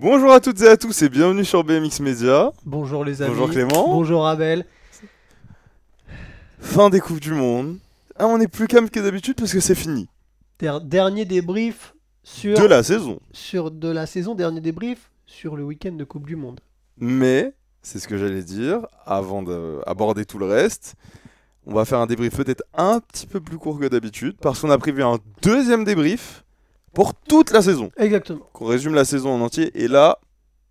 Bonjour à toutes et à tous et bienvenue sur BMX Media. Bonjour les amis. Bonjour Clément. Bonjour Abel. Fin des Coupes du Monde. Ah, on est plus calme que d'habitude parce que c'est fini. Der- dernier débrief sur, De la saison. sur de la saison, dernier débrief sur le week-end de Coupe du Monde. Mais, c'est ce que j'allais dire, avant d'aborder tout le reste, on va faire un débrief peut-être un petit peu plus court que d'habitude parce qu'on a prévu un deuxième débrief pour toute la saison. Exactement. Qu'on résume la saison en entier et là,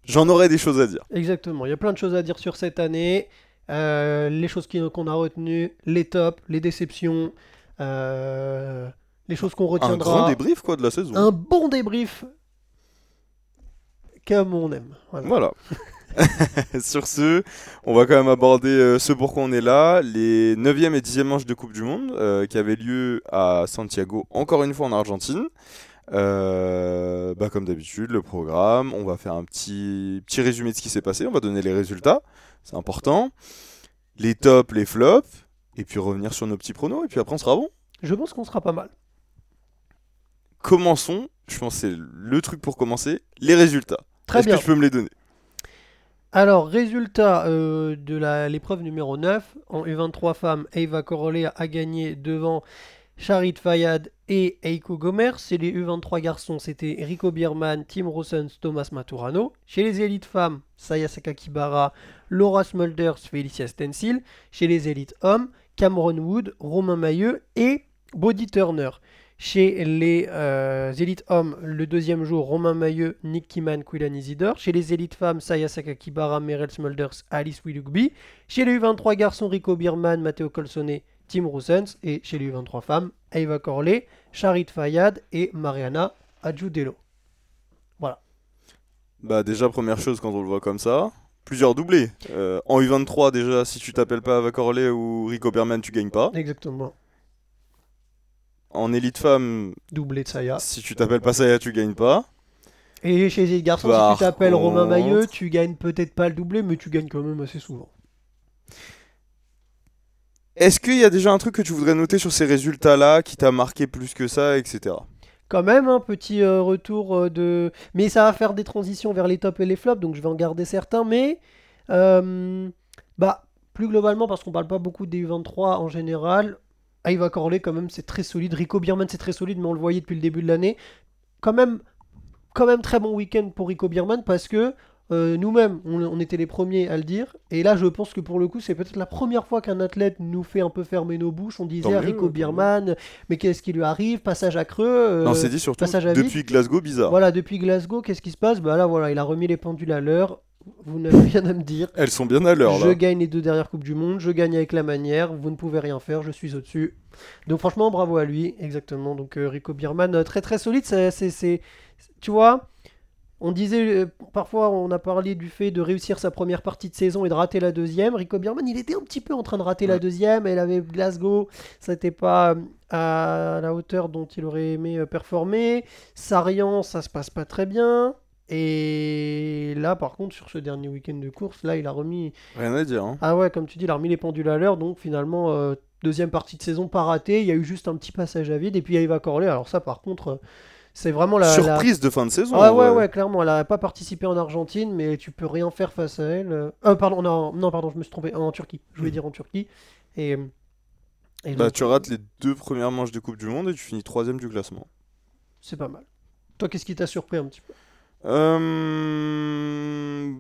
j'en aurai des choses à dire. Exactement. Il y a plein de choses à dire sur cette année. Euh, les choses qu'on a retenues, les tops, les déceptions, euh, les choses qu'on Un retiendra. grand débrief quoi de la saison. Un bon débrief comme on aime. Voilà. Voilà. Sur ce, on va quand même aborder euh, ce pourquoi on est là, les 9e et 10e manches de Coupe du Monde euh, qui avaient lieu à Santiago, encore une fois en Argentine. Euh, bah, comme d'habitude, le programme, on va faire un petit, petit résumé de ce qui s'est passé, on va donner les résultats, c'est important, les tops, les flops, et puis revenir sur nos petits pronos, et puis après on sera bon. Je pense qu'on sera pas mal. Commençons, je pense que c'est le truc pour commencer, les résultats. Très Est-ce que tu peux me les donner? Alors, résultat euh, de l'épreuve numéro 9. En U23 femmes, Eva Corolea a gagné devant Charit Fayad et Eiko Gomer. Chez les U23 garçons, c'était Rico Bierman, Tim Rossens, Thomas Maturano. Chez les élites femmes, Saya Sakakibara, Laura Smulders, Felicia Stencil. Chez les élites hommes, Cameron Wood, Romain Mailleux et Body Turner. Chez les euh, élites hommes, le deuxième jour, Romain Mailleux, Nick Kiman, Quillan Isidore. Chez les élites femmes, Saya Sakakibara, Merel Smulders, Alice Willoughby. Chez les U23 garçons, Rico Bierman, Matteo Colsone, Tim Roussens. Et chez les U23 femmes, Eva Corley, Charit Fayad et Mariana Adjudelo. Bah déjà première chose quand on le voit comme ça, plusieurs doublés. Euh, en U23 déjà si tu t'appelles pas Ava Corley ou Rico Berman tu gagnes pas. Exactement. En élite femme Doublé de Saya. si tu t'appelles pas Saya tu gagnes pas. Et chez les garçons, Par si tu t'appelles Romain Mailleux, tu gagnes peut-être pas le doublé, mais tu gagnes quand même assez souvent. Est-ce qu'il y a déjà un truc que tu voudrais noter sur ces résultats là qui t'a marqué plus que ça etc. Quand même, un petit euh, retour euh, de. Mais ça va faire des transitions vers les tops et les flops, donc je vais en garder certains. Mais. euh, bah, plus globalement, parce qu'on parle pas beaucoup des U23 en général. Ava Corley, quand même, c'est très solide. Rico Bierman, c'est très solide, mais on le voyait depuis le début de l'année. Quand même, quand même, très bon week-end pour Rico Bierman, parce que. Euh, nous-mêmes, on, on était les premiers à le dire. Et là, je pense que pour le coup, c'est peut-être la première fois qu'un athlète nous fait un peu fermer nos bouches. On disait à Rico. Bierman, mais qu'est-ce qui lui arrive? Passage à creux. euh, non c'est dit surtout passage à vide. depuis Glasgow bizarre. voilà, depuis Glasgow, qu'est-ce qui se passe? Bah là, voilà, il a remis les pendules à l'heure. Vous n'avez rien à me dire. Elles sont bien à l'heure Je gagne les deux dernières Coupes du Monde, je gagne avec la manière, vous ne pouvez rien faire, je suis au-dessus. Donc franchement, bravo à lui, exactement. Donc euh, Rico Bierman, euh, très très solide, c'est- tu vois, on disait, euh, parfois on a parlé du fait de réussir sa première partie de saison et de rater la deuxième. Rico Bierman, il était un petit peu en train de rater la deuxième, elle avait Glasgow, ça n'était pas euh, à la hauteur dont il aurait aimé euh, performer. Sarian, ça se passe pas très bien. Et là, par contre, sur ce dernier week-end de course, là, il a remis. Rien à dire. hein. Ah ouais, comme tu dis, il a remis les pendules à l'heure. Donc finalement, euh, deuxième partie de saison pas ratée. Il y a eu juste un petit passage à vide. Et puis Eva Corley. Alors ça, par contre, euh, c'est vraiment la. la- Surprise de fin de saison. Ah ouais, vrai. ouais, clairement. Elle a pas participé en Argentine, mais tu peux rien faire face à elle. Euh, euh, pardon, non, non, pardon, je me suis trompé. En Turquie. Je voulais dire en Turquie. Et. et Bah donc, tu rates les deux premières manches de Coupe du Monde et tu finis troisième du classement. C'est pas mal. Toi, qu'est-ce qui t'a surpris un petit peu? Euh,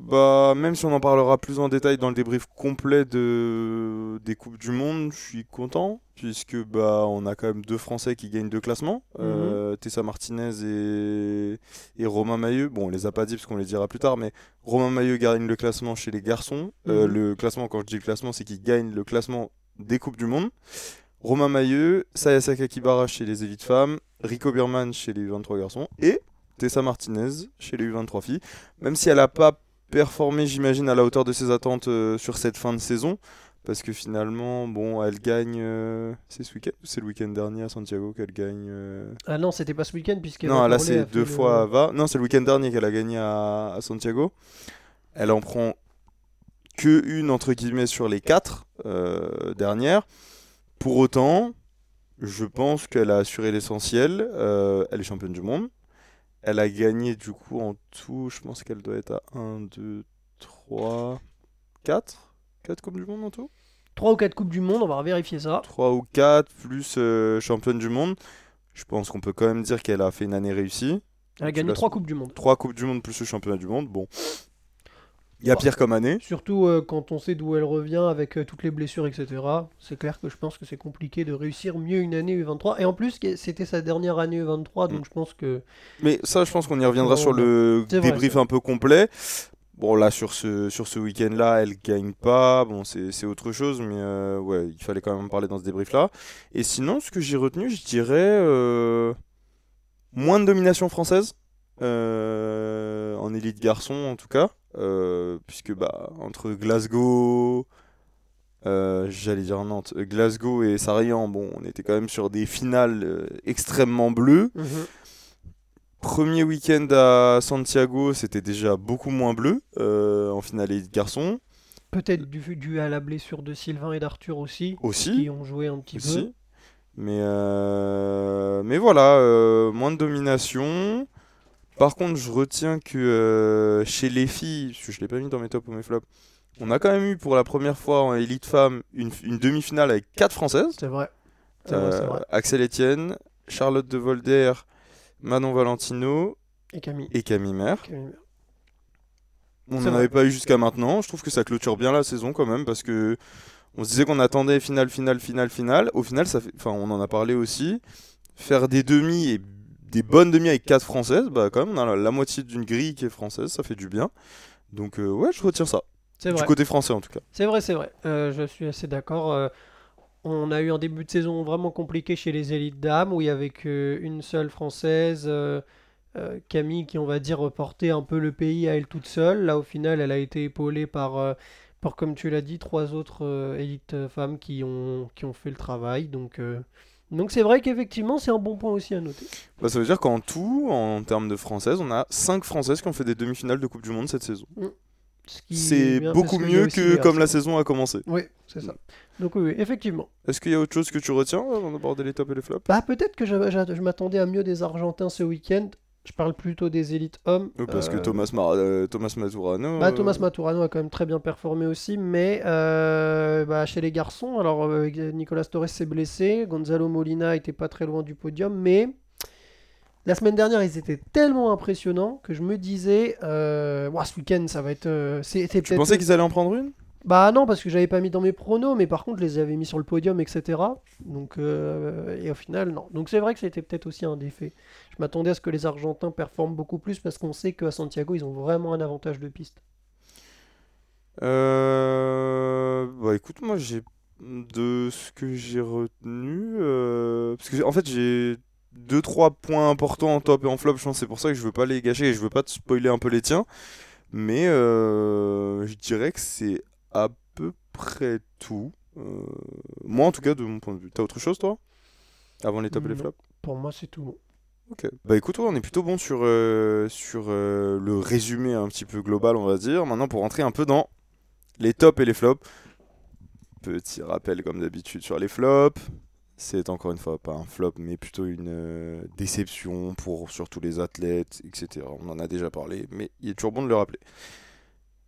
bah, même si on en parlera plus en détail dans le débrief complet de, des Coupes du Monde, je suis content, puisque bah, on a quand même deux Français qui gagnent deux classements, euh, Tessa Martinez et, et Romain Mailleux. Bon, on les a pas dit parce qu'on les dira plus tard, mais Romain Mailleux gagne le classement chez les garçons. Euh, Mhm. le classement, quand je dis le classement, c'est qu'il gagne le classement des Coupes du Monde. Romain Mailleux, Saya Sakakibara chez les élites femmes, Rico Bierman chez les 23 garçons et Tessa Martinez chez les U23 filles. Même si elle n'a pas performé, j'imagine, à la hauteur de ses attentes euh, sur cette fin de saison. Parce que finalement, bon, elle gagne. euh, c'est ce week-end c'est le week-end dernier à Santiago qu'elle gagne euh, Ah non, c'était pas ce week-end, puisqu'elle Non, là c'est deux fois à Va. Non, c'est le week-end dernier qu'elle a gagné à, à Santiago. Elle en prend que une, entre guillemets, sur les quatre dernières. Pour autant, je pense qu'elle a assuré l'essentiel. Elle est championne du monde. Elle a gagné du coup en tout, je pense qu'elle doit être à 1, 2, 3, 4 4 Coupes du Monde en tout? 3 ou 4 Coupes du Monde, on va vérifier ça. 3 ou 4 plus euh, championne du monde. Je pense qu'on peut quand même dire qu'elle a fait une année réussie. Elle a gagné l'as- 3 Coupes du Monde. 3 Coupes du Monde plus le championnat du monde. Bon. Il y a pire comme année. Surtout euh, quand on sait d'où elle revient avec euh, toutes les blessures, etc. C'est clair que je pense que c'est compliqué de réussir mieux une année U23. Et en plus, c'était sa dernière année U23, donc Mm. je pense que. Mais ça, je pense qu'on y reviendra sur le vrai, débrief un peu complet. Bon, là, sur ce, sur ce week-end-là, elle gagne pas. Bon, c'est autre chose, mais euh, ouais, il fallait quand même en parler dans ce débrief-là. Et sinon, ce que j'ai retenu, je dirais euh, moins de domination française. Euh, en élite garçon, en tout cas. euh, puisque, bah, entre Glasgow. euh, J'allais dire Nantes, Glasgow et Sarayan, bon, on était quand même sur des finales euh, extrêmement bleues. Mhm. Premier week-end à Santiago, c'était déjà beaucoup moins bleu euh, en finale élite garçon Peut-être dû, dû à la blessure de Sylvain et d'Arthur aussi, qui ont joué un petit aussi. peu. Mais, mais voilà, moins de domination. Par contre, je retiens que euh, chez les filles, parce que je l'ai pas mis dans mes tops ou mes flops, on a quand même eu pour la première fois en élite femme une, une demi-finale avec quatre françaises. C'est vrai. Euh, vrai. Axel Etienne, Charlotte de Volder, Manon Valentino Et Camille. et Camille. Camille. On n'en avait pas eu jusqu'à maintenant. Je trouve que ça clôture bien la saison quand même parce que on se disait qu'on attendait finale, finale, finale, finale. Au final, ça fait, enfin, on en a parlé aussi. Faire des demi et des bonnes demi avec quatre françaises, bah quand même, on a la, moitié d'une grille qui est française, ça fait du bien. Donc euh, ouais, je retiens ça. C'est Du côté français en tout cas. C'est vrai, c'est vrai. Euh, je suis assez d'accord. Euh, on a eu un début de saison vraiment compliqué chez les élites dames où il y avait qu'une seule française, Camille, qui on va dire reportait un peu le pays à elle toute seule. Là, au final, elle a été épaulée par, par comme tu l'as dit, trois autres élites femmes qui ont, qui ont fait le travail. Donc, donc c'est vrai qu'effectivement, c'est un bon point aussi à noter. Bah, ça veut dire qu'en tout, en termes de françaises, on a cinq françaises qui ont fait des demi-finales de Coupe du Monde cette saison. Est C'est beaucoup mieux que comme la saison a commencé. Oui, c'est ça. Donc oui, oui, effectivement. Est-ce qu'il y a autre chose que tu retiens avant d'aborder les tops et les flops? Bah peut-être que je, je- je m'attendais à mieux des Argentins ce week-end. Je parle plutôt des élites hommes. Euh, Parce que Euh, Thomas, Mar- euh, Thomas Maturano. Bah, euh, Thomas Maturano a quand même très bien performé aussi, mais euh, bah, chez les garçons, alors euh, Nicolas Torres s'est blessé, Gonzalo Molina était pas très loin du podium, mais la semaine dernière ils étaient tellement impressionnants que je me disais, euh, ce week-end ça va être, euh, Tu pensais qu'ils allaient en prendre une? Bah non, parce que j'avais pas mis dans mes pronos, mais par contre, je les avais mis sur le podium, etc. Donc, euh, et au final, non. Donc c'est vrai que c'était peut-être aussi un défait. Je m'attendais à ce que les Argentins performent beaucoup plus parce qu'on sait qu'à Santiago, ils ont vraiment un avantage de piste. Euh, Bah écoute, moi j'ai de ce que j'ai retenu, euh, parce que en fait j'ai deux trois points importants en top et en flop. Je pense c'est pour ça que je veux pas les gâcher et je veux pas te spoiler un peu les tiens, mais je dirais que c'est à peu près tout. Euh, moi en tout cas de mon point de vue. T'as autre chose toi? Avant les tops et les flops? Pour moi, c'est tout. Ok. Bah écoute, ouais, on est plutôt bon sur, euh, sur euh, le résumé un petit peu global, on va dire. Maintenant, pour rentrer un peu dans les tops et les flops. Petit rappel, comme d'habitude, sur les flops. C'est encore une fois pas un flop, mais plutôt une déception pour surtout les athlètes, etc. On en a déjà parlé, mais il est toujours bon de le rappeler.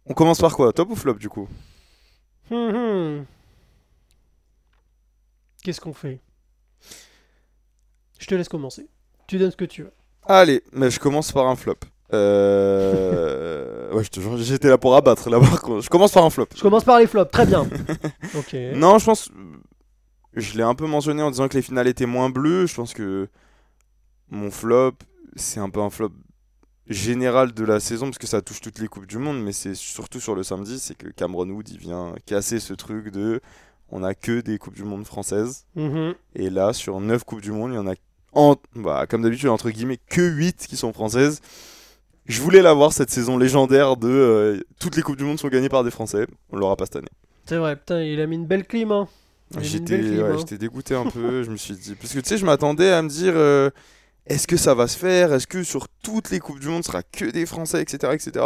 On commence par quoi? Top ou flop du coup? Hum, hum. Qu'est-ce qu'on fait? Je te laisse commencer. Tu donnes ce que tu veux. Allez, mais je commence par un flop. Euh... ouais, je te jure, j'étais là pour abattre là. Je commence par un flop. Je commence par les flops, très bien. Non, je pense. Je l'ai un peu mentionné en disant que les finales étaient moins bleues. Je pense que mon flop, c'est un peu un flop général de la saison parce que ça touche toutes les coupes du monde, mais c'est surtout sur le samedi, c'est que Cameron Wood il vient casser ce truc de on a que des coupes du monde françaises Mhm. et là sur 9 coupes du monde, il y en a en, bah, comme d'habitude entre guillemets que 8 qui sont françaises. Je voulais l'avoir cette saison légendaire de euh, toutes les coupes du monde sont gagnées par des Français. On l'aura pas cette année. C'est vrai, putain, il a mis une belle clim. Hein. J'étais ouais, hein. dégoûté un peu, je me suis dit. Parce que tu sais, je m'attendais à me dire euh, est-ce que ça va se faire? Est-ce que sur toutes les Coupes du Monde, ce sera que des Français, etc. etc.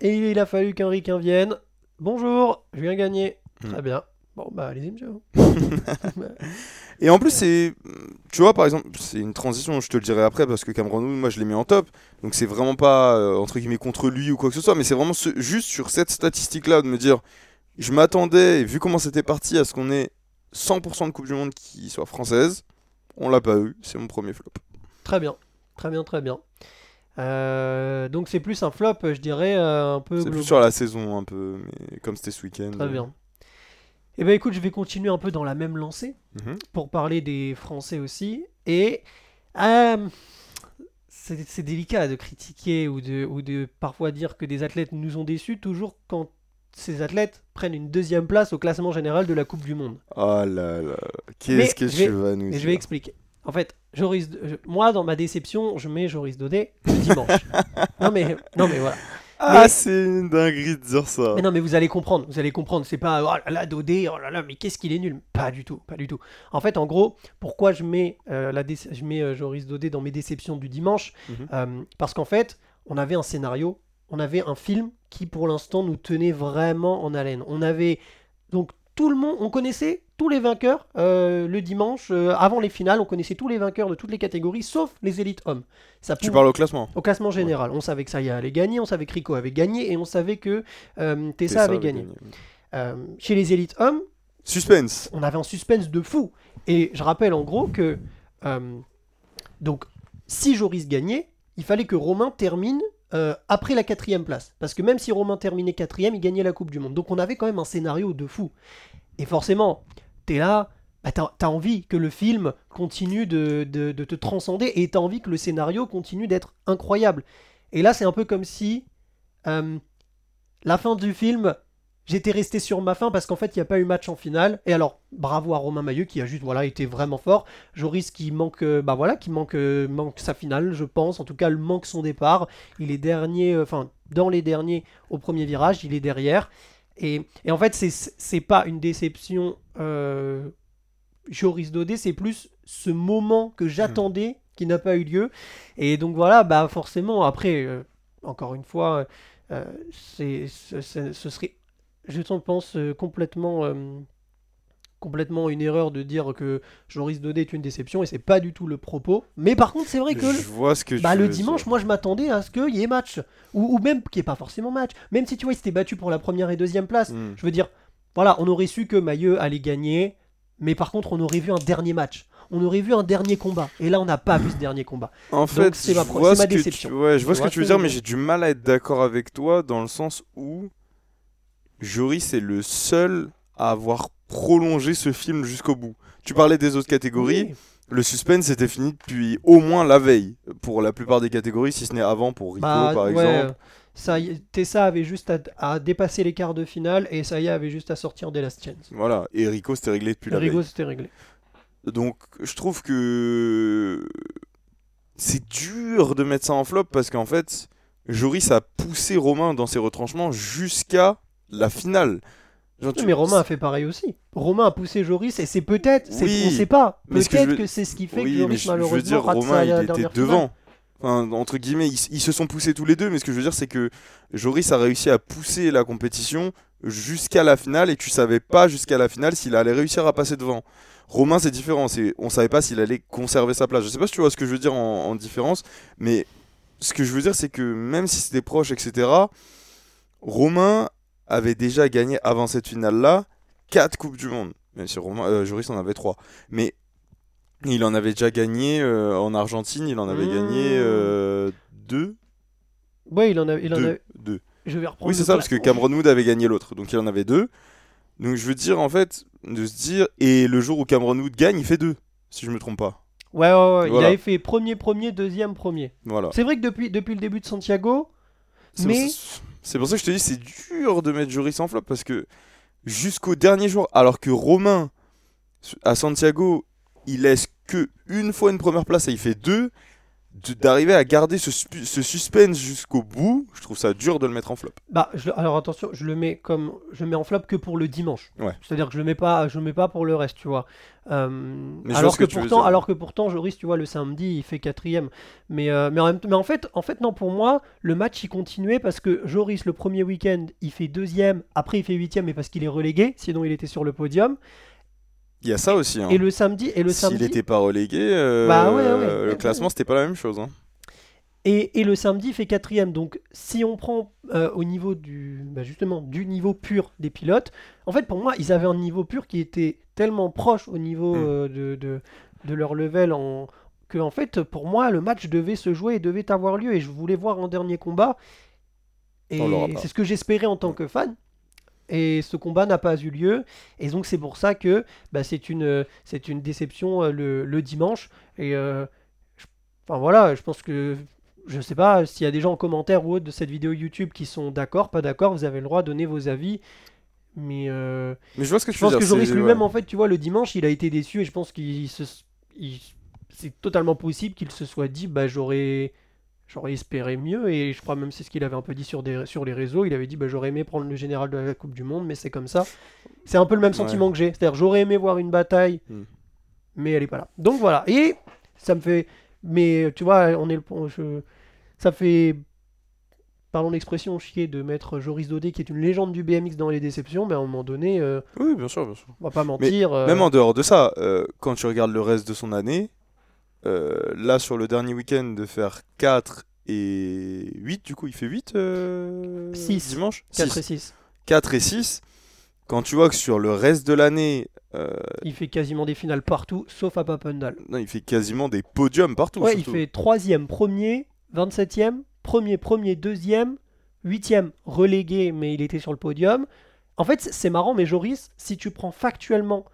Et il a fallu qu'un Ricain vienne. Bonjour, je viens gagner. Hmm. Très bien. Bon, bah, allez-y, monsieur. Et en plus, c'est. Tu vois, par exemple, c'est une transition, je te le dirai après, parce que Cameron moi, je l'ai mis en top. Donc, c'est vraiment pas, euh, entre guillemets, contre lui ou quoi que ce soit, mais c'est vraiment ce- juste sur cette statistique-là de me dire. Je m'attendais, vu comment c'était parti, à ce qu'on ait 100% de Coupe du Monde qui soit française. On l'a pas eu, c'est mon premier flop. Très bien, très bien, très bien. Euh, donc c'est plus un flop, je dirais, euh, un peu C'est plus sur la saison, un peu, mais comme c'était ce week-end. Très bien. Eh ben écoute, je vais continuer un peu dans la même lancée Mhm. pour parler des Français aussi. Et euh, c'est délicat de critiquer ou de, ou de parfois dire que des athlètes nous ont déçus, toujours quand ces athlètes prennent une deuxième place au classement général de la Coupe du Monde. Oh là là, qu'est-ce que je tu vas nous Et je dire? vais expliquer. En fait, Joris, je- moi dans ma déception, je mets Joris Daudet le dimanche. non mais non mais voilà. Ah, mais- c'est une dinguerie de dire ça. Mais non, mais vous allez comprendre, vous allez comprendre. C'est pas oh là là, Dodé, oh là là, mais qu'est-ce qu'il est nul. Pas du tout, pas du tout. En fait, en gros, pourquoi je mets, euh, la dé- je mets euh, Joris Dodé dans mes déceptions du dimanche? Mhm. Euh, Parce qu'en fait, on avait un scénario, on avait un film qui pour l'instant nous tenait vraiment en haleine. On avait donc tout le monde, on connaissait tous les vainqueurs euh, le dimanche, euh, avant les finales, on connaissait tous les vainqueurs de toutes les catégories, sauf les élites hommes. Ça Tu parles au classement au classement général, on savait que Saya allait gagner, on savait que Rico avait gagné et on savait que euh, Tessa Tessa avait avait gagné. Chez les élites hommes, Suspense. on avait un suspense de fou. Et je rappelle en gros que donc si Joris gagnait, il fallait que Romain termine euh, après la quatrième place. Parce que même si Romain terminait quatrième, il gagnait la Coupe du Monde. Donc on avait quand même un scénario de fou. Et forcément, t'es là, bah, t'as as envie que le film continue de, de- de te transcender et t'as envie que le scénario continue d'être incroyable. Et là, c'est un peu comme si euh, la fin du film, j'étais resté sur ma fin parce qu'en fait, il n'y a pas eu match en finale. Et alors, bravo à Romain Mailleux qui a juste voilà, été vraiment fort. Joris qui manque, euh, bah voilà, qui manque, euh, manque sa finale, je pense. En tout cas, il manque son départ. Il est dernier, euh, enfin, dans les derniers au premier virage, il est derrière. Et, et en fait, c'est- pas une déception euh, Joris Dodé, c'est plus ce moment que j'attendais qui n'a pas eu lieu. Et donc voilà, bah forcément, après, euh, encore une fois, euh, ce serait, je pense, euh, complètement, euh, complètement une erreur de dire que Joris Dodé est une déception, et c'est pas du tout le propos. Mais par contre, c'est vrai que... Je vois ce que Bah, le dimanche, dire. moi je m'attendais à ce qu'il y ait match. Ou, ou même qu'il n'y ait pas forcément match. Même si tu vois, il s'était battu pour la première et deuxième place. Hmm. Je veux dire, voilà, on aurait su que Mailleux allait gagner, mais par contre, on aurait vu un dernier match. On aurait vu un dernier combat. Et là, on n'a pas vu ce dernier combat. En fait, c'est ma pro- ma déception. Tu... Ouais, je vois Tu ce vois que tu veux dire, mais j'ai du mal à être d'accord avec toi dans le sens où Joris est le seul à avoir prolongé ce film jusqu'au bout. Tu parlais des autres catégories. Oui. Le suspense était fini depuis au moins la veille pour la plupart des catégories, si ce n'est avant pour Rico Bah, par ouais, exemple. Ça, y- Tessa avait juste à, à dépasser les quarts de finale et Saya avait juste à sortir des Last Chance. Voilà, et Rico c'était réglé depuis la veille. Rigo, c'était réglé. Donc je trouve que c'est dur de mettre ça en flop parce qu'en fait, Joris a poussé Romain dans ses retranchements jusqu'à la finale. Genre, tu- Mais Romain a fait pareil aussi. Romain a poussé Joris et c'est peut-être, Oui, on sait pas, que peut-être que, c'est ce qui fait oui, que Joris je, je veux malheureusement dire, rate Romain sa il était devant. Enfin, entre guillemets, ils, ils se sont poussés tous les deux, mais ce que je veux dire, c'est que Joris a réussi à pousser la compétition jusqu'à la finale et tu savais pas jusqu'à la finale s'il allait réussir à passer devant. Romain, c'est différent. On savait pas s'il allait conserver sa place. Je sais pas si tu vois ce que je veux dire en, en différence, mais ce que je veux dire, c'est que même si c'était proche, etc., Romain avait déjà gagné avant cette finale-là 4 Coupes du Monde. Même si Romain, euh, Joris en avait 3. Mais il en avait déjà gagné euh, en Argentine, il en avait Mmh. gagné 2 Ouais, il en a, il en deux, je vais reprendre. Oui, c'est ça, parce que. Cameron Wood avait gagné l'autre, donc il en avait deux. Donc je veux dire, en fait, de se dire, et le jour où Cameron Wood gagne, il fait deux, si je me trompe pas. Ouais, ouais, ouais, il avait fait premier, premier, deuxième, premier. Voilà. C'est vrai que depuis, depuis le début de Santiago, mais- c'est pour ça que je te dis, c'est dur de mettre Joris en flop, parce que jusqu'au dernier jour, alors que Romain, à Santiago, il laisse que une fois une première place et il fait deux, de- d'arriver à garder ce, suspense jusqu'au bout, je trouve ça dur de le mettre en flop. Bah, je- alors attention, je le mets comme je le mets en flop que pour le dimanche. Ouais. C'est-à-dire que je le mets pas, je le mets pas pour le reste, tu vois. Euh, Mais alors que que, tu veux pourtant, alors que pourtant, Joris, tu vois, le samedi, il fait quatrième. Mais euh, mais en, même- mais en fait, en fait, non, pour moi, le match il continuait parce que Joris le premier week-end, il fait deuxième, après il fait huitième, mais parce qu'il est relégué, sinon il était sur le podium. Il y a ça aussi. hein. Et le samedi, et le S'il n'était pas relégué, euh, Bah ouais, ouais. le classement c'était pas la même chose. hein. Et, et le samedi il fait quatrième. Donc si on prend euh, au niveau du bah, justement du niveau pur des pilotes, en fait pour moi ils avaient un niveau pur qui était tellement proche au niveau Mm. euh, de, de, de leur level en que en fait pour moi le match devait se jouer et devait avoir lieu et je voulais voir un dernier combat. Et c'est ce que j'espérais en tant que fan. Et ce combat n'a pas eu lieu. Et donc c'est pour ça que bah, c'est une, c'est une déception euh, le, le dimanche. Et euh, je- enfin voilà, je pense que je sais pas s'il y a des gens en commentaire ou autre de cette vidéo YouTube qui sont d'accord, pas d'accord, vous avez le droit de donner vos avis. Mais euh, Mais je vois ce que je tu veux pense dire. que Joris lui-même, ouais. en fait, tu vois, le dimanche, il a été déçu et je pense qu'il se, il- c'est totalement possible qu'il se soit dit, bah j'aurais, j'aurais espéré mieux et je crois même c'est ce qu'il avait un peu dit sur des, sur les réseaux. Il avait dit, bah j'aurais aimé prendre le général de la Coupe du Monde, mais c'est comme ça. C'est un peu le même sentiment que j'ai, c'est-à-dire j'aurais aimé voir une bataille, Hmm. mais elle est pas là. Donc voilà. Et ça me fait, mais tu vois, on est le, je- ça fait pardon l'expression, chier de mettre Joris Daudet, qui est une légende du BMX dans les déceptions, mais à un moment donné, euh, Oui, bien sûr, bien sûr. on va pas mentir. euh, Même en dehors de ça, euh, quand tu regardes le reste de son année, là sur le dernier week-end de faire 4 et 8, du coup il fait 8 euh, Six. dimanche 4 Six. et 6. 4 et 6, quand tu vois que sur le reste de l'année, euh, Il fait quasiment des finales partout, sauf à Papendal. non, il fait quasiment des podiums partout. Ouais, il surtout. fait 3ème, 1er, 27ème, 1er, 1er, 2ème, 8ème, relégué, mais il était sur le podium. En fait, c'est- c'est marrant, mais Joris, si tu prends factuellement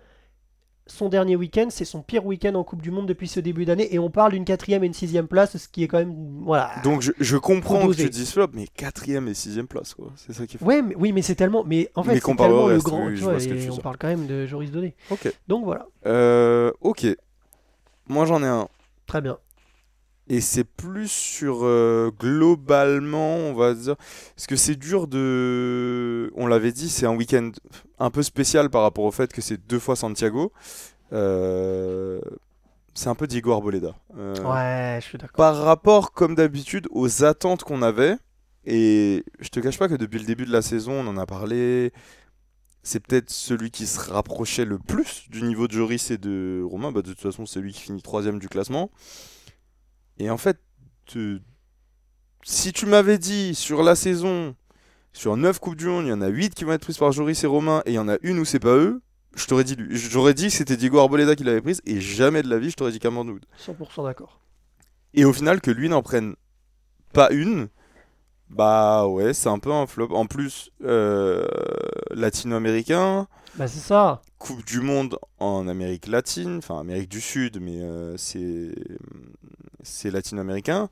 son dernier week-end, c'est son pire week-end en Coupe du Monde depuis ce début d'année, et on parle d'une quatrième et une sixième place, ce qui est quand même... Voilà. Donc je, je comprends que tu dises flop, mais 4ème et 6ème place, quoi. C'est ça qui fait. Ouais, mais, oui, mais c'est tellement... Mais en fait, c'est tellement le reste, grand... oui, tu vois, vois et on parle quand même de Joris Donné. Ok. Donc voilà, Euh, ok. Moi j'en ai un. très bien. Et c'est plus sur euh, globalement, on va dire. Parce que c'est dur de. On l'avait dit, c'est un week-end un peu spécial par rapport au fait que c'est deux fois Santiago. Euh, C'est un peu Diego Arboleda. Euh, Ouais, je suis d'accord. Par rapport, comme d'habitude, aux attentes qu'on avait. Et je te cache pas que depuis le début de la saison, on en a parlé. C'est peut-être celui qui se rapprochait le plus du niveau de Joris et de Romain. Bah, de toute façon, c'est lui qui finit troisième du classement. Et en fait, te- si tu m'avais dit sur la saison, sur 9 Coupes du Monde, il y en a 8 qui vont être prises par Joris et Romain, et il y en a une où c'est pas eux, je t'aurais dit lui. J'aurais dit que c'était Diego Arboleda qui l'avait prise, et jamais de la vie, je t'aurais dit Cameron Wood. 100% d'accord. Et au final, que lui n'en prenne pas une, bah ouais, c'est un peu un flop. En plus, euh, latino-américain, Bah c'est ça. Coupe du Monde en Amérique latine, enfin Amérique du Sud, mais euh, c'est c'est latino-américain.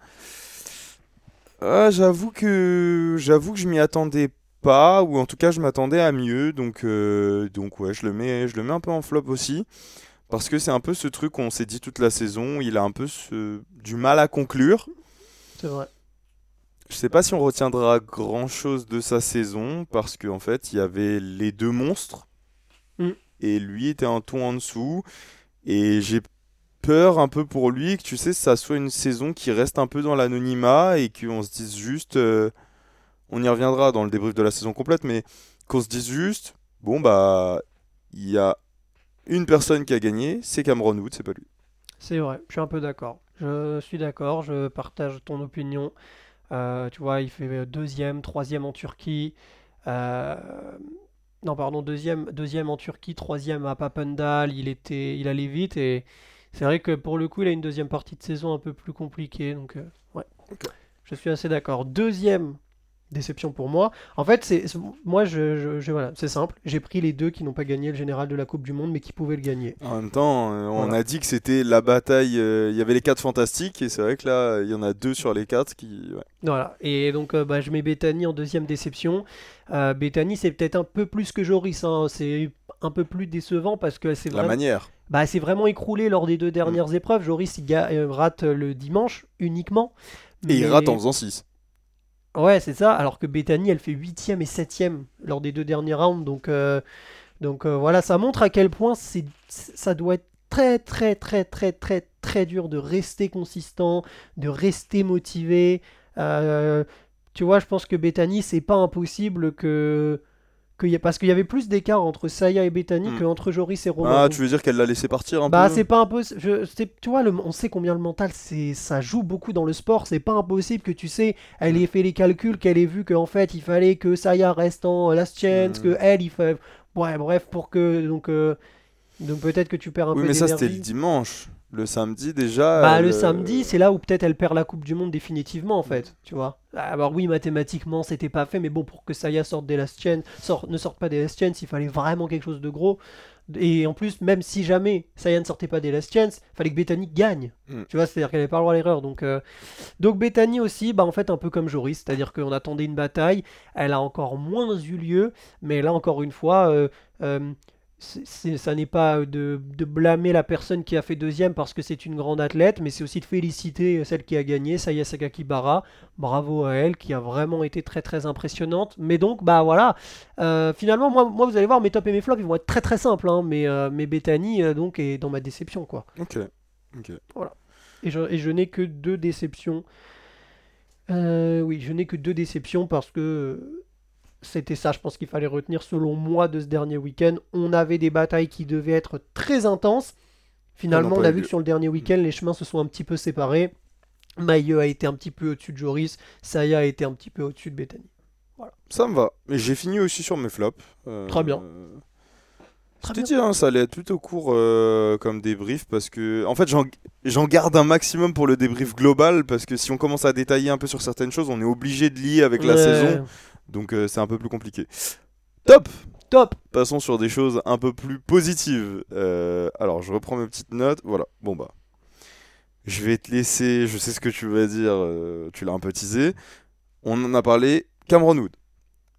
Ah, j'avoue que j'avoue que je m'y attendais pas, ou en tout cas je m'attendais à mieux, donc euh, donc ouais, je le mets je le mets un peu en flop aussi. Parce que c'est un peu ce truc qu'on s'est dit toute la saison, il a un peu ce- du mal à conclure. C'est vrai. Je sais pas si on retiendra grand chose de sa saison parce qu'en fait il y avait les deux monstres Mm. et lui était un ton en dessous et j'ai peur un peu pour lui que tu sais ça soit une saison qui reste un peu dans l'anonymat et qu'on se dise juste euh, on y reviendra dans le débrief de la saison complète mais qu'on se dise juste bon bah il y a une personne qui a gagné c'est Cameron Wood c'est pas lui C'est vrai, je suis un peu d'accord. Je suis d'accord, je partage ton opinion. Euh, tu vois, il fait deuxième, troisième en Turquie. Euh, Non, pardon, deuxième, deuxième en Turquie, troisième à Papendal. Il était, il allait vite et c'est vrai que pour le coup, il a une deuxième partie de saison un peu plus compliquée. Donc, euh, ouais, je suis assez d'accord. Deuxième déception pour moi. En fait, c'est moi, je, je- je- voilà, c'est simple. J'ai pris les deux qui n'ont pas gagné le général de la Coupe du Monde, mais qui pouvaient le gagner. En même temps, euh, on Voilà. a dit que c'était la bataille. euh, Il y avait les quatre fantastiques, et c'est vrai que là, il y en a deux sur les quatre qui. ouais. Voilà, et donc euh, bah, je mets Bethany en deuxième déception. Euh, Bethany, c'est peut-être un peu plus que Joris, hein. c'est un peu plus décevant parce que c'est La vraiment, manière. bah, c'est vraiment écroulé lors des deux dernières épreuves. Joris il euh, rate le dimanche uniquement. Et il rate en faisant 6. Ouais, c'est ça. Alors que Bethany, elle fait 8ème et 7ème lors des deux derniers rounds. Donc, euh, donc euh, voilà, ça montre à quel point c'est, ça doit être très, très, très, très, très, très dur de rester consistant, de rester motivé. Euh, tu vois, je pense que Bethany, c'est pas impossible que. Que y ait- parce qu'il y avait plus d'écart entre Saya et Bethany Hmm. qu'entre Joris et Romain. Ah, tu veux dire qu'elle l'a laissé partir un bah, peu? c'est pas impossible. Je, c'est- tu vois, le, on sait combien le mental, c'est, ça joue beaucoup dans le sport. C'est pas impossible que tu sais, elle ait fait les calculs, qu'elle ait vu qu'en fait, il fallait que Saya reste en last chance, Mhm. que elle, il fait. Ouais, bref, pour que. Donc, euh, donc peut-être que tu perds un Oui, peu mais ça, c'était le d'énergie. dimanche. Le samedi, déjà. Bah, le euh, samedi, c'est là où peut-être elle perd la Coupe du Monde définitivement, en fait. Tu vois. Alors, oui, mathématiquement, c'était pas fait, mais bon, pour que Saya sorte des last chance, sort- ne sorte pas des last chance, il fallait vraiment quelque chose de gros. Et en plus, même si jamais Saya ne sortait pas des last chance, fallait que Bethany gagne. Mm. Tu vois, c'est-à-dire qu'elle n'avait pas le droit à l'erreur. Donc, euh, donc Bethany aussi, bah, en fait, un peu comme Joris, c'est-à-dire qu'on attendait une bataille, elle a encore moins eu lieu, mais là, encore une fois, euh, euh, ça n'est pas de, de blâmer la personne qui a fait deuxième parce que c'est une grande athlète, mais c'est aussi de féliciter celle qui a gagné, Saya Sakakibara. Bravo à elle, qui a vraiment été très très impressionnante. Mais donc, bah voilà, euh, finalement, moi, moi, vous allez voir, mes tops et mes flops, ils vont être très très simples, hein, mais, euh, mais Bethany, euh, donc, est dans ma déception, quoi. Ok. Ok. Et je, et je n'ai que deux déceptions. Euh, oui, je n'ai que deux déceptions parce que euh, c'était ça, je pense qu'il fallait retenir selon moi de ce dernier week-end. On avait des batailles qui devaient être très intenses. Finalement, on a vu que sur le dernier week-end, les chemins se sont un petit peu séparés. Mailleux a été un petit peu au-dessus de Joris, Saya a été un petit peu au-dessus de Bethany. Ça me va. Mais j'ai fini aussi sur mes flops. Euh, Très bien. Je t'ai dit, hein, ça allait être plutôt court euh, comme débrief parce que, en fait, j'en j'en garde un maximum pour le débrief global parce que si on commence à détailler un peu sur certaines choses, on est obligé de lier avec la Ouais. saison, donc euh, c'est un peu plus compliqué. Top Top Passons sur des choses un peu plus positives. Euh, alors, je reprends mes petites notes. Voilà, bon bah. Je vais te laisser, je sais ce que tu vas dire, euh, tu l'as un peu teasé. On en a parlé, Cameron Wood.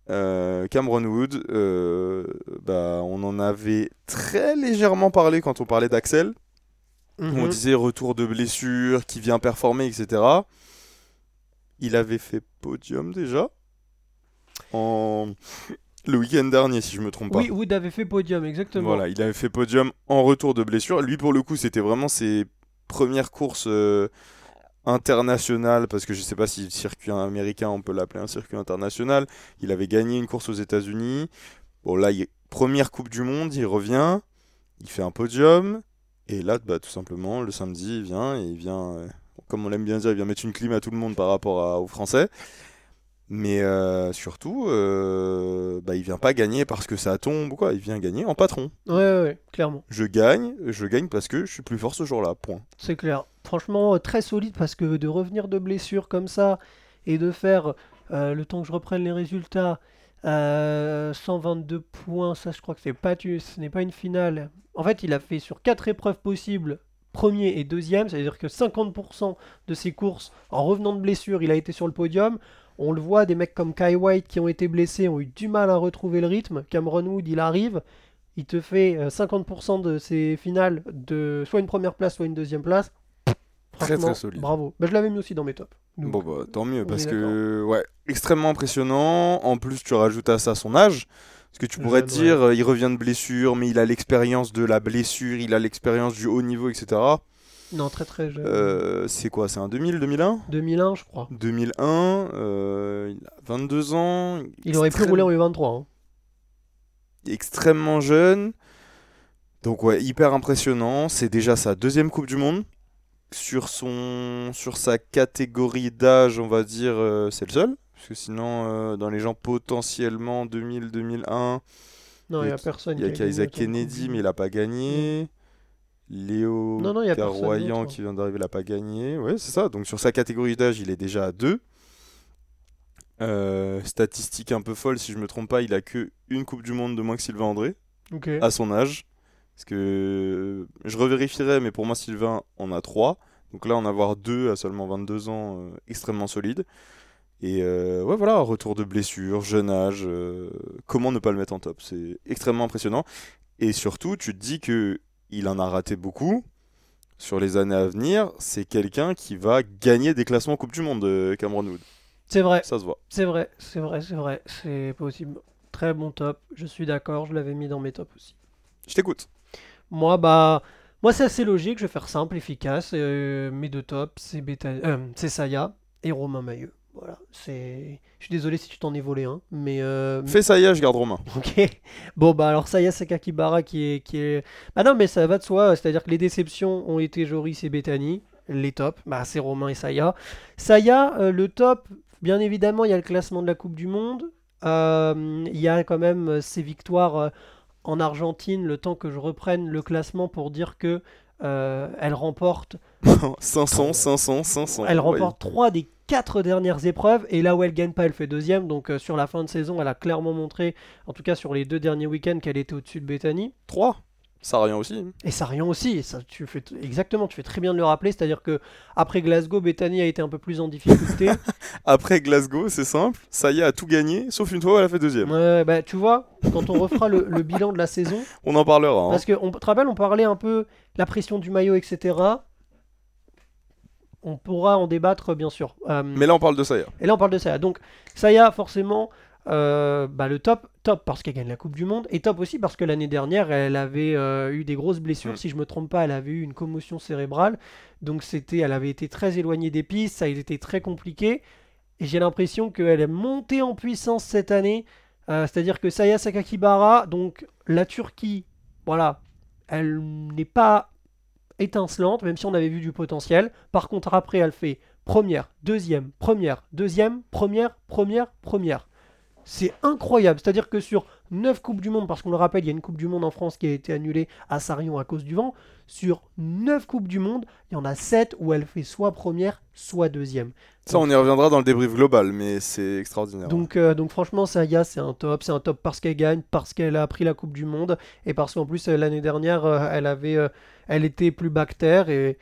Euh, Cameron Wood, euh, bah, on en avait très légèrement parlé quand on parlait d'Axel. On Mhm. disait retour de blessure, qui vient performer, etc. Il avait fait podium déjà. En... Le week-end dernier, si je me trompe pas. Oui, Wood avait fait podium, exactement. Voilà, il avait fait podium en retour de blessure. Lui, pour le coup, c'était vraiment ses premières courses euh, internationales, parce que je sais pas si le circuit américain, on peut l'appeler un circuit international. Il avait gagné une course aux États-Unis. Bon, là, il- première Coupe du Monde, il revient, il fait un podium. Et là, bah, tout simplement, le samedi, il vient, et il vient, euh, comme on l'aime bien dire, il vient mettre une clim à tout le monde par rapport à- aux Français. Mais euh, surtout, euh, bah, il vient pas gagner parce que ça tombe ou quoi, il vient gagner en patron. Ouais, ouais, ouais, clairement. Je gagne, je gagne parce que je suis plus fort ce jour-là, point. C'est clair. Franchement, euh, très solide parce que de revenir de blessure comme ça et de faire, euh, le temps que je reprenne les résultats, euh, 122 points, ça je crois que c'est pas, ce n'est pas une finale. En fait, il a fait sur 4 épreuves possibles, premier et deuxième, c'est-à-dire que 50% de ses courses, en revenant de blessure, il a été sur le podium. On le voit, des mecs comme Kai White qui ont été blessés ont eu du mal à retrouver le rythme. Cameron Wood, il arrive, il te fait euh, 50% de ses finales de soit une première place, soit une deuxième place. Très, très solide. Bravo. Bah, je l'avais mis aussi dans mes tops. Donc, Bon, bah, tant mieux, parce que, ouais, extrêmement impressionnant. En plus, tu rajoutes à ça son âge. Parce que tu pourrais te dire, euh, il revient de blessure, mais il a l'expérience de la blessure, il a l'expérience du haut niveau, etc. Non, très très jeune. Euh, c'est quoi C'est un 2000, 2001 2001, je crois. 2001, euh, il a 22 ans. Il aurait pu rouler en U23. hein. extrêmement jeune. Donc ouais, hyper impressionnant. C'est déjà sa deuxième Coupe du Monde. Sur, son, sur sa catégorie d'âge, on va dire, euh, c'est le seul. Parce que sinon, dans les gens potentiellement 2000-2001, Non, il Il y n'y a personne. il y a a Kennedy, mais il n'a pas gagné. Léo Non, non, il y a personne Carroyan d'autre. qui vient d'arriver, il n'a pas gagné. Ouais, c'est ça. Donc sur sa catégorie d'âge, il est déjà à 2. statistique un peu folle, si je me trompe pas, il a que une Coupe du Monde de moins que Sylvain André. Ok. à son âge. Parce que je revérifierai, mais pour moi, Sylvain en a 3. Donc là, en avoir 2 à seulement 22 ans, euh, extrêmement solide. Et euh, ouais, voilà, retour de blessure, jeune âge. euh, comment ne pas le mettre en top? C'est extrêmement impressionnant. Et surtout, tu te dis que il en a raté beaucoup. Sur les années à venir, c'est quelqu'un qui va gagner des classements Coupe du Monde, euh, Cameron Wood. C'est vrai, Ça se voit. c'est vrai, c'est vrai, c'est vrai, c'est possible. Très bon top, je suis d'accord, je l'avais mis dans mes tops aussi. Je t'écoute. Moi, bah, moi c'est assez logique, je vais faire simple, efficace. euh, mes deux tops, c'est Beta... euh, c'est Saya et Romain Mailleux. Voilà, c'est. Je suis désolé si tu t'en es volé un, mais. euh, Fais est, je garde Romain. Ok. Bon, bah alors Saya Sakakibara qui est, qui est. Bah non, mais ça va de soi. C'est-à-dire que les déceptions ont été Joris et Bethany. Les tops, bah c'est Romain et Saya. Saya, euh, le top, bien évidemment, il y a le classement de la Coupe du Monde. Euh, Il y a quand même ses victoires en Argentine. Le temps que je reprenne le classement pour dire que elle remporte 500, 500, 500. elle Ouais. remporte trois des quatre dernières épreuves et là où elle gagne pas, elle fait deuxième. Donc euh, sur la fin de saison, elle a clairement montré, en tout cas sur les deux derniers week-ends, qu'elle était au-dessus de Bethany. 3. Ça a rien aussi. Et ça rien aussi. Ça, tu fais exactement, tu fais très bien de le rappeler. C'est-à-dire que après Glasgow, Bethany a été un peu plus en difficulté. Après Glasgow, c'est simple. Ça y est, a tout gagné, sauf une fois où elle a fait deuxième. Ouais, bah tu vois, quand on refera le, le bilan de la saison, On en parlera. hein. parce que on te rappelle, on parlait un peu la pression du maillot, etc. On pourra en débattre, bien sûr. Euh, Mais là, on parle de est. Et là, on parle de Saya. Donc, Saya, forcément, euh, bah, le top, top parce qu'elle gagne la Coupe du Monde, et top aussi parce que l'année dernière, elle avait euh, eu des grosses blessures. Mm. Si je me trompe pas, elle avait eu une commotion cérébrale. Donc, c'était, elle avait été très éloignée des pistes, ça a été très compliqué. Et j'ai l'impression qu'elle est montée en puissance cette année. C'est-à-dire que Saya Sakakibara, donc la Turquie, voilà, elle n'est pas étincelante, même si on avait vu du potentiel. Par contre, après, elle fait première, deuxième, première, deuxième, première, première, première. C'est incroyable. C'est-à-dire que sur 9 Coupes du Monde, parce qu'on le rappelle, il y a une Coupe du Monde en France qui a été annulée à Sarion à cause du vent, sur 9 Coupes du Monde, il y en a 7 où elle fait soit première, soit deuxième. Ça, on y reviendra dans le débrief global, mais c'est extraordinaire. Donc, euh, donc franchement, Saya, c'est un top. C'est un top parce qu'elle gagne, parce qu'elle a pris la Coupe du Monde, et parce qu'en plus, euh, l'année dernière, euh, elle avait, elle était plus bactère, et,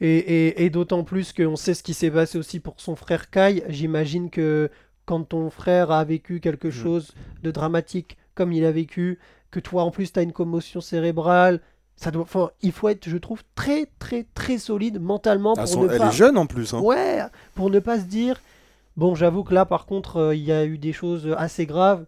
et, et, et d'autant plus qu'on sait ce qui s'est passé aussi pour son frère Kai. J'imagine que quand ton frère a vécu quelque chose de dramatique comme il a vécu, que toi en plus tu as une commotion cérébrale, ça doit, enfin, il faut être, je trouve, très très très solide mentalement pour son- ne Elle pas. est jeune en plus. hein. Ouais, pour ne pas se dire. Bon, j'avoue que là, par contre, euh, il y a eu des choses assez graves.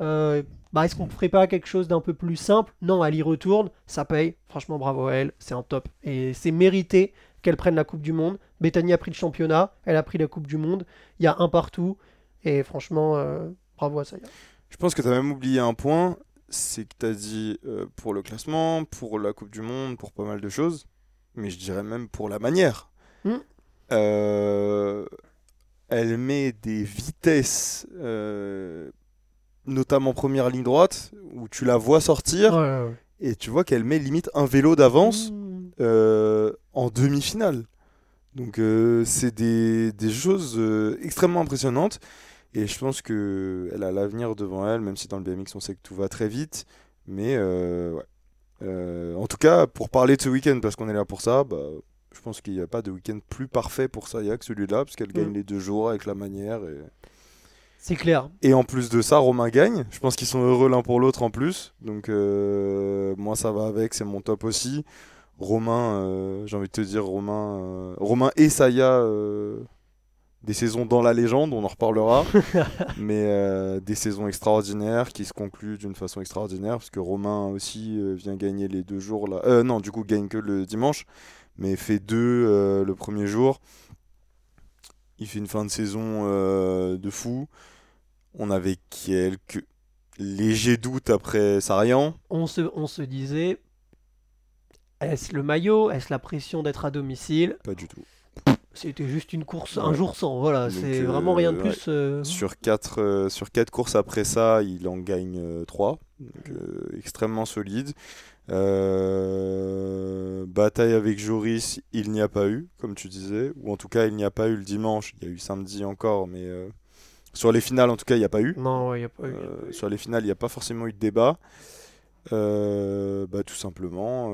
Euh, bah, est-ce qu'on ferait pas quelque chose d'un peu plus simple? Non, elle y retourne, ça paye. Franchement, bravo à elle, c'est un top. Et c'est mérité qu'elle prenne la Coupe du Monde. Bethany a pris le championnat, elle a pris la Coupe du Monde. Il y a un partout. Et franchement, euh, bravo à Saya. Je pense que tu as même oublié un point, c'est que tu as dit euh, pour le classement, pour la Coupe du Monde, pour pas mal de choses, mais je dirais même pour la manière. Hmm. Euh, elle met des vitesses, euh, notamment première ligne droite, où tu la vois sortir, Ouais, ouais, ouais. et tu vois qu'elle met limite un vélo d'avance Mmh. euh, en demi-finale. Donc euh, c'est des, des choses euh, extrêmement impressionnantes et je pense que elle a l'avenir devant elle, même si dans le BMX on sait que tout va très vite. Mais euh, ouais. Euh, en tout cas, pour parler de ce week-end, parce qu'on est là pour ça, bah, je pense qu'il n'y a pas de week-end plus parfait pour Saya que celui-là, parce qu'elle gagne Mm. les deux jours avec la manière. Et... C'est clair. Et en plus de ça, Romain gagne. Je pense qu'ils sont heureux l'un pour l'autre en plus. Donc euh, moi ça va avec, c'est mon top aussi. Romain, euh, j'ai envie de te dire Romain, Romain et Saya, des saisons dans la légende, on en reparlera. mais euh, des saisons extraordinaires qui se concluent d'une façon extraordinaire parce que Romain aussi euh, vient gagner les deux jours là. Euh, non, du coup gagne que le dimanche, mais fait deux euh, le premier jour. Il fait une fin de saison de fou. On avait quelques légers doutes après Sarian. On se, on se disait, est-ce le maillot Est-ce la pression d'être à domicile? Pas du tout. C'était juste une course un jour sans, voilà, c'est euh, vraiment rien de plus. euh, Sur quatre, euh, sur quatre courses après ça, il en gagne euh, trois. Donc, extrêmement solide. Euh, bataille avec Joris, il n'y a pas eu, comme tu disais. Ou en tout cas, il n'y a pas eu le dimanche. Il y a eu samedi encore, mais euh, sur les finales, en tout cas, il n'y a pas eu. Non, ouais, y a pas eu. Euh, sur les finales, il n'y a pas forcément eu de débat. Bah, tout simplement,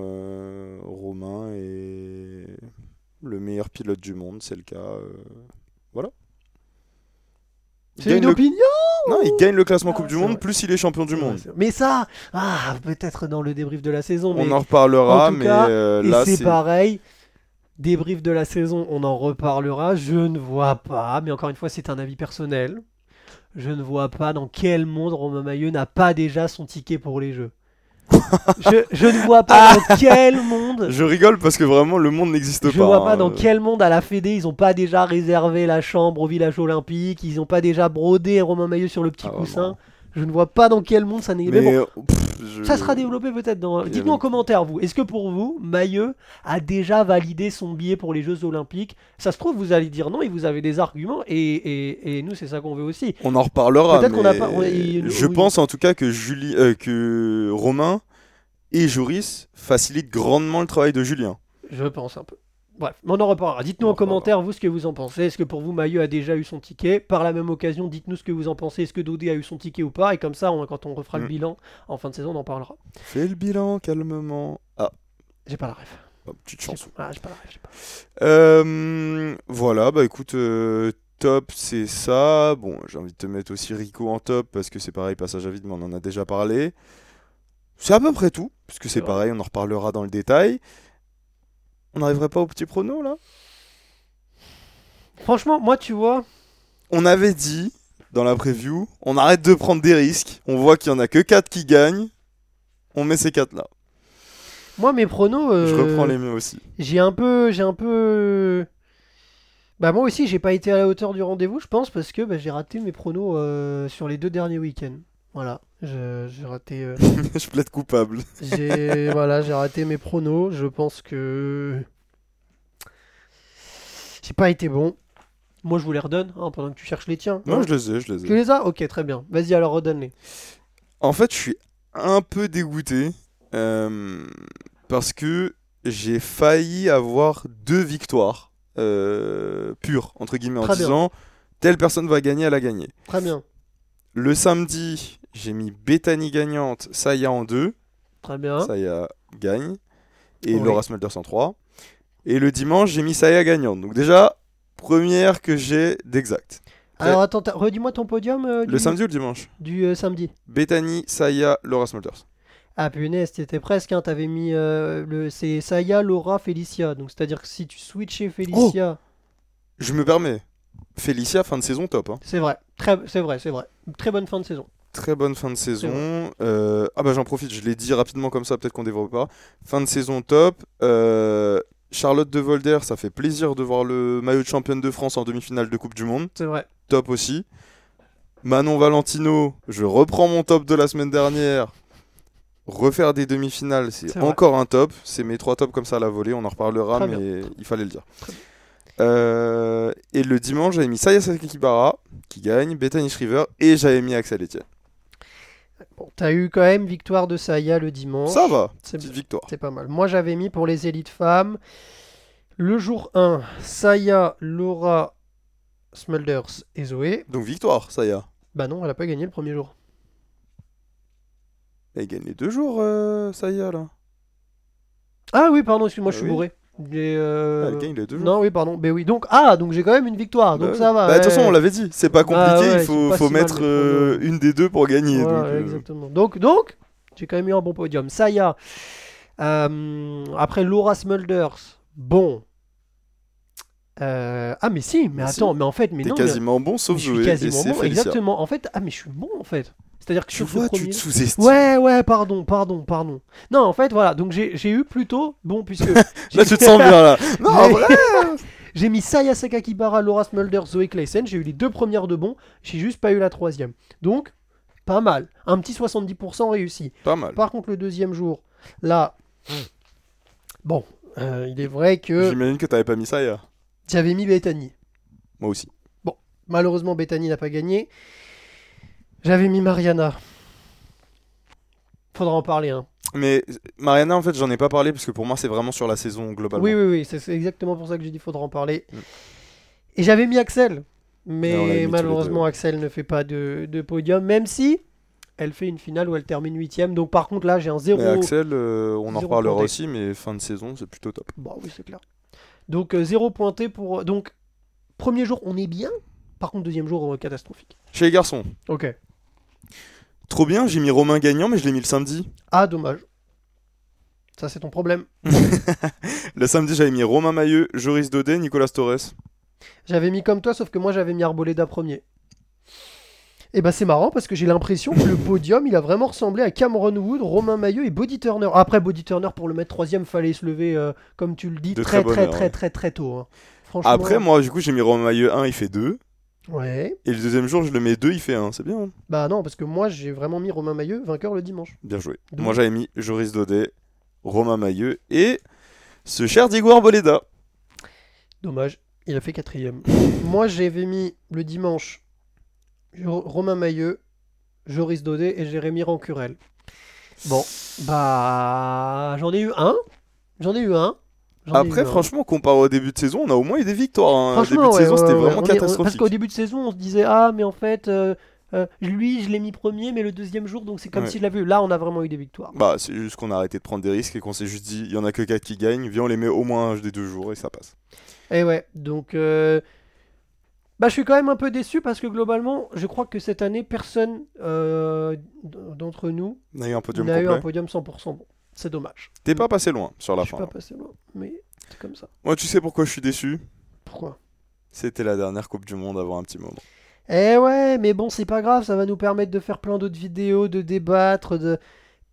Romain est le meilleur pilote du monde, c'est le cas. euh, voilà. Il C'est une le- opinion Non, il gagne le classement Ah, Coupe du Monde, vrai. plus il est champion du monde. Mais ça, ah, peut-être dans le débrief de la saison. On en reparlera, en tout mais cas, euh, là, c'est c'est. pareil. Débrief de la saison, on en reparlera. Je ne vois pas, mais encore une fois, c'est un avis personnel. Je ne vois pas dans quel monde Romain Maillot n'a pas déjà son ticket pour les jeux. Je, je ne vois pas dans quel monde. Je rigole parce que vraiment, le monde n'existe Je pas. vois pas hein. dans quel monde à la Fédé ils ont pas déjà réservé la chambre au village olympique, ils ont pas déjà brodé Romain Maillot sur le petit Ah, coussin. vraiment. Je ne vois pas dans quel monde ça n'est. Mais Mais, bon, euh, pff, je- ça sera développé peut-être dans. Dites-nous en commentaire, vous. Est-ce que pour vous, Maillot a déjà validé son billet pour les Jeux Olympiques? Ça se trouve, vous allez dire non et vous avez des arguments. Et, et- et nous, c'est ça qu'on veut aussi. On en reparlera. Peut-être qu'on n'a mais pas- Je oui. pense en tout cas que, Julie, euh, que Romain et Joris facilitent grandement le travail de Julien. Je pense un peu. Bref, mais on en reparlera. Dites-nous en commentaire, vous, ce que vous en pensez. Est-ce que pour vous, Maillot a déjà eu son ticket? Par la même occasion, dites-nous ce que vous en pensez. Est-ce que Dodé a eu son ticket ou pas? Et comme ça, on- quand on refera le Mm. bilan en fin de saison, on en parlera. Fais le bilan calmement. Ah, J'ai pas la ref. oh, petite J'ai- chanson. Ah, j'ai pas la ref. j'ai pas. Euh, voilà, bah écoute, euh, top, c'est ça. Bon, j'ai envie de te mettre aussi Rico en top parce que c'est pareil, passage à vide, mais on en a déjà parlé. C'est à peu près tout, parce que c'est pareil, on en reparlera dans le détail. On n'arriverait pas au petit prono là? Franchement, moi, tu vois, On avait dit dans la preview, on arrête de prendre des risques. On voit qu'il y en a que 4 qui gagnent. On met ces 4 là. moi, mes pronos. Je euh, reprends les miens aussi. J'ai un peu, j'ai un peu. Bah moi aussi, j'ai pas été à la hauteur du rendez-vous, je pense, parce que bah, j'ai raté mes pronos euh, sur les deux derniers week-ends. Voilà, j'ai raté. euh, je plaide coupable. j'ai voilà, j'ai raté mes pronos. Je pense que j'ai pas été bon. Moi, je vous les redonne hein, pendant que tu cherches les tiens. Non, hein. je les ai, je les Tu ai. les as? Ok, très bien. Vas-y, alors redonne-les. En fait, je suis un peu dégoûté euh, parce que j'ai failli avoir deux victoires euh, pures, entre guillemets, en bien. disant telle personne va gagner, elle a gagné. Très bien, Le samedi, j'ai mis Bethany gagnante, Saya en deux. très bien. Saya gagne. Et Oui. Laura Smulders en 3. Et le dimanche, j'ai mis Saya gagnante. Donc déjà, première que j'ai d'exact. Alors attends, redis-moi ton podium euh, du, le samedi ou le dimanche du euh, samedi. Bethany, Saya, Laura Smulders. Ah punaise, t'étais presque, hein, t'avais mis euh, le c'est Saya, Laura, Felicia. Donc c'est-à-dire que si tu switchais Felicia, Je me permets. Félicia, fin de saison top. hein. c'est vrai, très, c'est vrai, c'est vrai, très bonne fin de saison. Très bonne fin de saison. Euh, ah bah j'en profite, je l'ai dit rapidement comme ça, peut-être qu'on dévoile pas. Fin de saison top. Euh, Charlotte de Volder, ça fait plaisir de voir le maillot de championne de France en demi-finale de Coupe du Monde. C'est vrai. top aussi. Manon Valentino, je reprends mon top de la semaine dernière. Refaire des demi-finales, c'est vrai. encore un top. C'est mes trois tops comme ça à la volée, on en reparlera, Très mais il fallait le dire. Euh, et le dimanche, j'avais mis Saya Sakakibara, qui gagne, Bethany Shriver, et j'avais mis Axel Etienne. Bon, t'as eu quand même victoire de Saya le dimanche. Ça va, C'est petite victoire. C'est pas mal. Moi, j'avais mis pour les élites femmes le jour 1, Saya, Laura, Smulders et Zoé. Donc victoire, Saya. Bah non, elle a pas gagné le premier jour. Elle gagne les deux jours, euh, Saya, là. Ah oui, pardon, excuse-moi, Bah je suis oui. bourré. J'ai, euh, Elle gagne les deux jours. Non, oui, pardon. Ben oui. Donc, ah, donc j'ai quand même une victoire. Donc Bah ça va. Bah, façon, ouais. on l'avait dit, c'est pas compliqué, Bah ouais, il faut, si mettre euh, une des deux pour gagner. Voilà, donc, euh, exactement. Donc, donc j'ai quand même eu un bon podium. Saya. Euh, après Laura Smulders. Bon. Euh, ah mais si, mais Mais attends, si. mais en fait, mais T'es non, mais- quasiment bon, mais sauf je suis quasiment bon, exactement. En fait, ah mais je suis bon en fait. C'est-à-dire que Tu sur ce vois, tu premier- te sous-estimes. Ouais, ouais, pardon, pardon, pardon. Non, en fait, voilà. Donc j'ai eu plutôt bon puisque Là, tu te sens bien, là. Non, en J'ai- vrai. J'ai mis Saya Sakakibara, Laura Smulder, Zoé Clayson. J'ai eu les deux premières de bons. J'ai juste pas eu la troisième. Donc, pas mal. Un petit 70% réussi. Pas mal. Par contre, le deuxième jour, là. Bon, euh, il est vrai que J'imagine que t'avais pas mis ça hier. j'avais mis Bethany. Moi aussi. Malheureusement, Bethany n'a pas gagné. J'avais mis Mariana. Faudra en parler, hein. Mais Mariana, en fait, j'en ai pas parlé parce que pour moi, c'est vraiment sur la saison globalement. Oui, oui, oui, c'est exactement pour ça que j'ai dit faudra en parler. Mm. Et j'avais mis Axel, mais malheureusement Axel ne fait pas de, de podium, même si elle fait une finale où elle termine huitième. Donc par contre là j'ai un zéro. Mais Axel, euh, on en reparlera pointé. aussi, mais fin de saison, c'est plutôt top. Bon oui c'est clair. Donc euh, zéro pointé pour donc premier jour on est bien. Par contre deuxième jour euh, catastrophique. Chez les garçons, Ok. Trop bien, j'ai mis Romain gagnant, mais je l'ai mis le samedi. Ah, dommage. Ça, c'est ton problème. Le samedi, j'avais mis Romain Mailleux, Joris Daudet, Nicolas Torres. J'avais mis comme toi, sauf que moi, j'avais mis Arboleda premier. Et bah, c'est marrant parce que j'ai l'impression que le podium, il a vraiment ressemblé à Cameron Wood, Romain Mailleux et Body Turner. Après, Body Turner, pour le mettre troisième, fallait se lever, euh, comme tu le dis, très, très très, heure, très, ouais. très, très, tôt. hein. Franchement. Après, moi, du coup, j'ai mis Romain Mailleux 1, il fait 2. Ouais. Et le deuxième jour, je le mets 2, il fait 1. C'est bien, hein Bah, non, parce que moi, j'ai vraiment mis Romain Mailleux vainqueur le dimanche. bien joué. Moi, j'avais mis Joris Daudet, Romain Mailleux et ce cher Diego Arboleda. Dommage, il a fait quatrième. Moi, j'avais mis le dimanche Jo- Romain Mailleux, Joris Daudet et Jérémy Rancurel. Bon, bah, j'en ai eu un. J'en ai eu un. Eu Après, un. franchement, comparé au début de saison, on a au moins eu des victoires. hein. Franchement, début de ouais, saison, ouais, c'était vraiment on est- on- Parce catastrophique. qu'au début de saison, on se disait ah, mais en fait, euh, euh, lui, je l'ai mis premier, mais le deuxième jour, donc c'est comme Ouais. s'il l'a vu. Là, on a vraiment eu des victoires. Bah, c'est juste qu'on a arrêté de prendre des risques et qu'on s'est juste dit, il y en a que 4 qui gagnent, viens, on les met au moins un des deux jours et ça passe. Et ouais, donc euh, bah, je suis quand même un peu déçu parce que globalement, je crois que cette année, personne euh, d'entre nous On a eu un podium n'a eu un podium 100% bon. C'est dommage. T'es pas passé loin sur la je suis fin. pas passé loin, mais c'est comme ça. Moi, tu sais pourquoi je suis déçu? Pourquoi? C'était la dernière Coupe du Monde avant un petit moment. Eh ouais, mais bon, c'est pas grave, ça va nous permettre de faire plein d'autres vidéos, de débattre, de...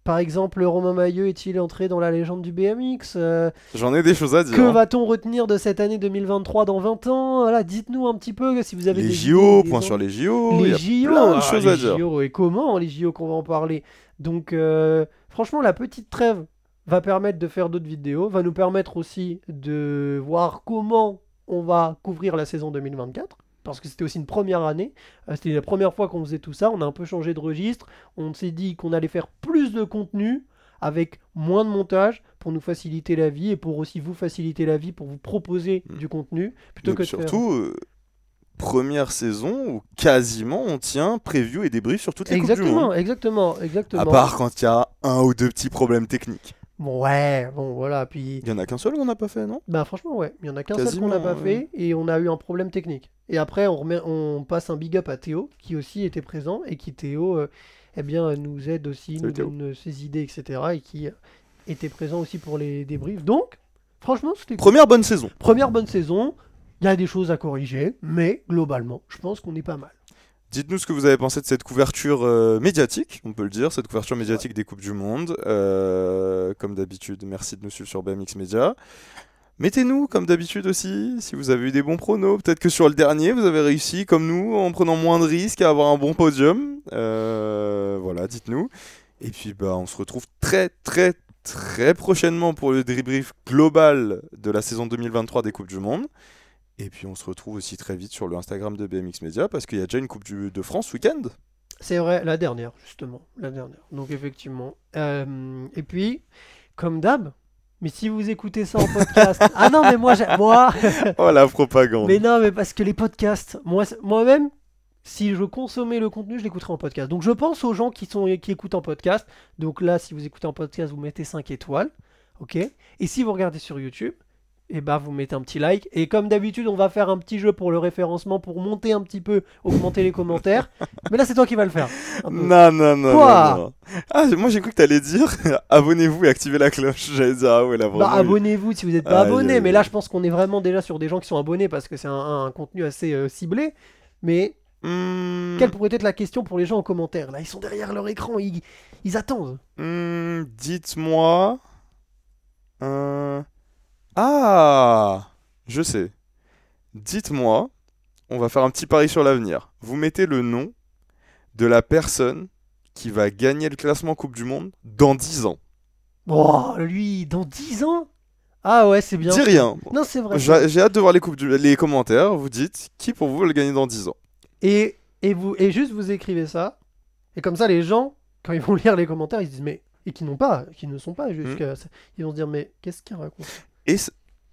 Par exemple, Romain Maillot est-il entré dans la légende du BMX Euh, J'en ai des choses à dire. Que hein. va-t-on retenir de cette année 2023 dans 20 ans? Voilà, dites-nous un petit peu si vous avez Les des JO, idées, point sur les JO, il y les a JO, plein de ah, choses les à dire. JO, et comment les JO qu'on va en parler? Donc, euh, franchement, la petite trêve va permettre de faire d'autres vidéos, va nous permettre aussi de voir comment on va couvrir la saison 2024. Parce que c'était aussi une première année, Euh, c'était la première fois qu'on faisait tout ça, on a un peu changé de registre, on s'est dit qu'on allait faire plus de contenu avec moins de montage pour nous faciliter la vie et pour aussi vous faciliter la vie pour vous proposer Mm. du contenu plutôt Donc que de faire- surtout, euh, première saison où quasiment on tient preview et débrief sur toutes les Coupes du Exactement, Monde. exactement, exactement. À part quand il y a un ou deux petits problèmes techniques. Bon, ouais, bon, voilà. Puis, Il y en a qu'un seul qu'on n'a pas fait, non? Bah, franchement, ouais, il y en a qu'un seul qu'on n'a pas ouais. fait et on a eu un problème technique. Et après, on, remet, on passe un big up à Théo qui aussi était présent et qui, Théo, euh, eh bien, nous aide aussi, Salut, nous Théo. donne ses idées, etc. et qui était présent aussi pour les débriefs. Donc, franchement, c'était. Première bonne saison. première bonne saison. Il y a des choses à corriger, mais globalement, je pense qu'on est pas mal. Dites-nous ce que vous avez pensé de cette couverture euh, médiatique, on peut le dire, cette couverture médiatique des Coupes du Monde. Euh, comme d'habitude, merci de nous suivre sur BMX Media. Mettez-nous, comme d'habitude aussi, si vous avez eu des bons pronos. Peut-être que sur le dernier, vous avez réussi, comme nous, en prenant moins de risques à avoir un bon podium. Euh, voilà, dites-nous. Et puis, bah, on se retrouve très, très, très prochainement pour le débrief global de la saison 2023 des Coupes du Monde. Et puis, on se retrouve aussi très vite sur le Instagram de BMX Media parce qu'il y a déjà une Coupe du- de France ce week-end. C'est vrai, la dernière, justement. La dernière. Donc, effectivement. Euh, et puis, comme d'hab, mais si vous écoutez ça en podcast. ah non, mais moi, moi. Oh la propagande. mais non, mais parce que les podcasts, moi, moi-même, si je consommais le contenu, je l'écouterais en podcast. Donc, je pense aux gens qui, sont, qui écoutent en podcast. Donc, là, si vous écoutez en podcast, vous mettez 5 étoiles. OK? Et si vous regardez sur YouTube, et bah vous mettez un petit like. Et comme d'habitude, on va faire un petit jeu pour le référencement, pour monter un petit peu, augmenter les commentaires. Mais là, c'est toi qui vas le faire. Non, non, non. Quoi non, non. Ah, moi j'ai cru que t'allais dire abonnez-vous et activez la cloche. J'allais dire, ah ouais, là Bah, vraiment. abonnez-vous si vous n'êtes pas abonné. Mais là, je pense qu'on est vraiment déjà sur des gens qui sont abonnés parce que c'est un, un contenu assez euh, ciblé. Mais Hmm, quelle pourrait être la question pour les gens en commentaire? Là, ils sont derrière leur écran, ils, ils attendent. hmm, Dites-moi. euh, Ah Je sais. Dites-moi. On va faire un petit pari sur l'avenir. Vous mettez le nom de la personne qui va gagner le classement Coupe du Monde dans 10 ans. Oh, lui, dans 10 ans? Ah ouais, c'est bien. Dis rien. Non, c'est vrai. J'ai hâte de voir les, coupes du- les commentaires. Vous dites qui pour vous va le gagner dans 10 ans? Et, et, vous, et juste vous écrivez ça. Et comme ça, les gens, quand ils vont lire les commentaires, ils se disent mais. Et qui n'ont pas, qui ne sont pas jusqu'à. ça, Ils vont se dire mais qu'est-ce qu'il raconte? Et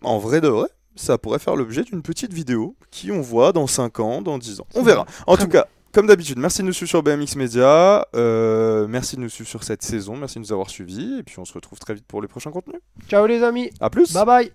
en vrai de vrai, ça pourrait faire l'objet d'une petite vidéo qui on voit dans 5 ans, dans 10 ans. On C'est verra. En Très tout cas, comme d'habitude, merci de nous suivre sur BMX Media. euh, merci de nous suivre sur cette saison. Merci de nous avoir suivis. Et puis on se retrouve très vite pour les prochains contenus. Ciao les amis A plus Bye bye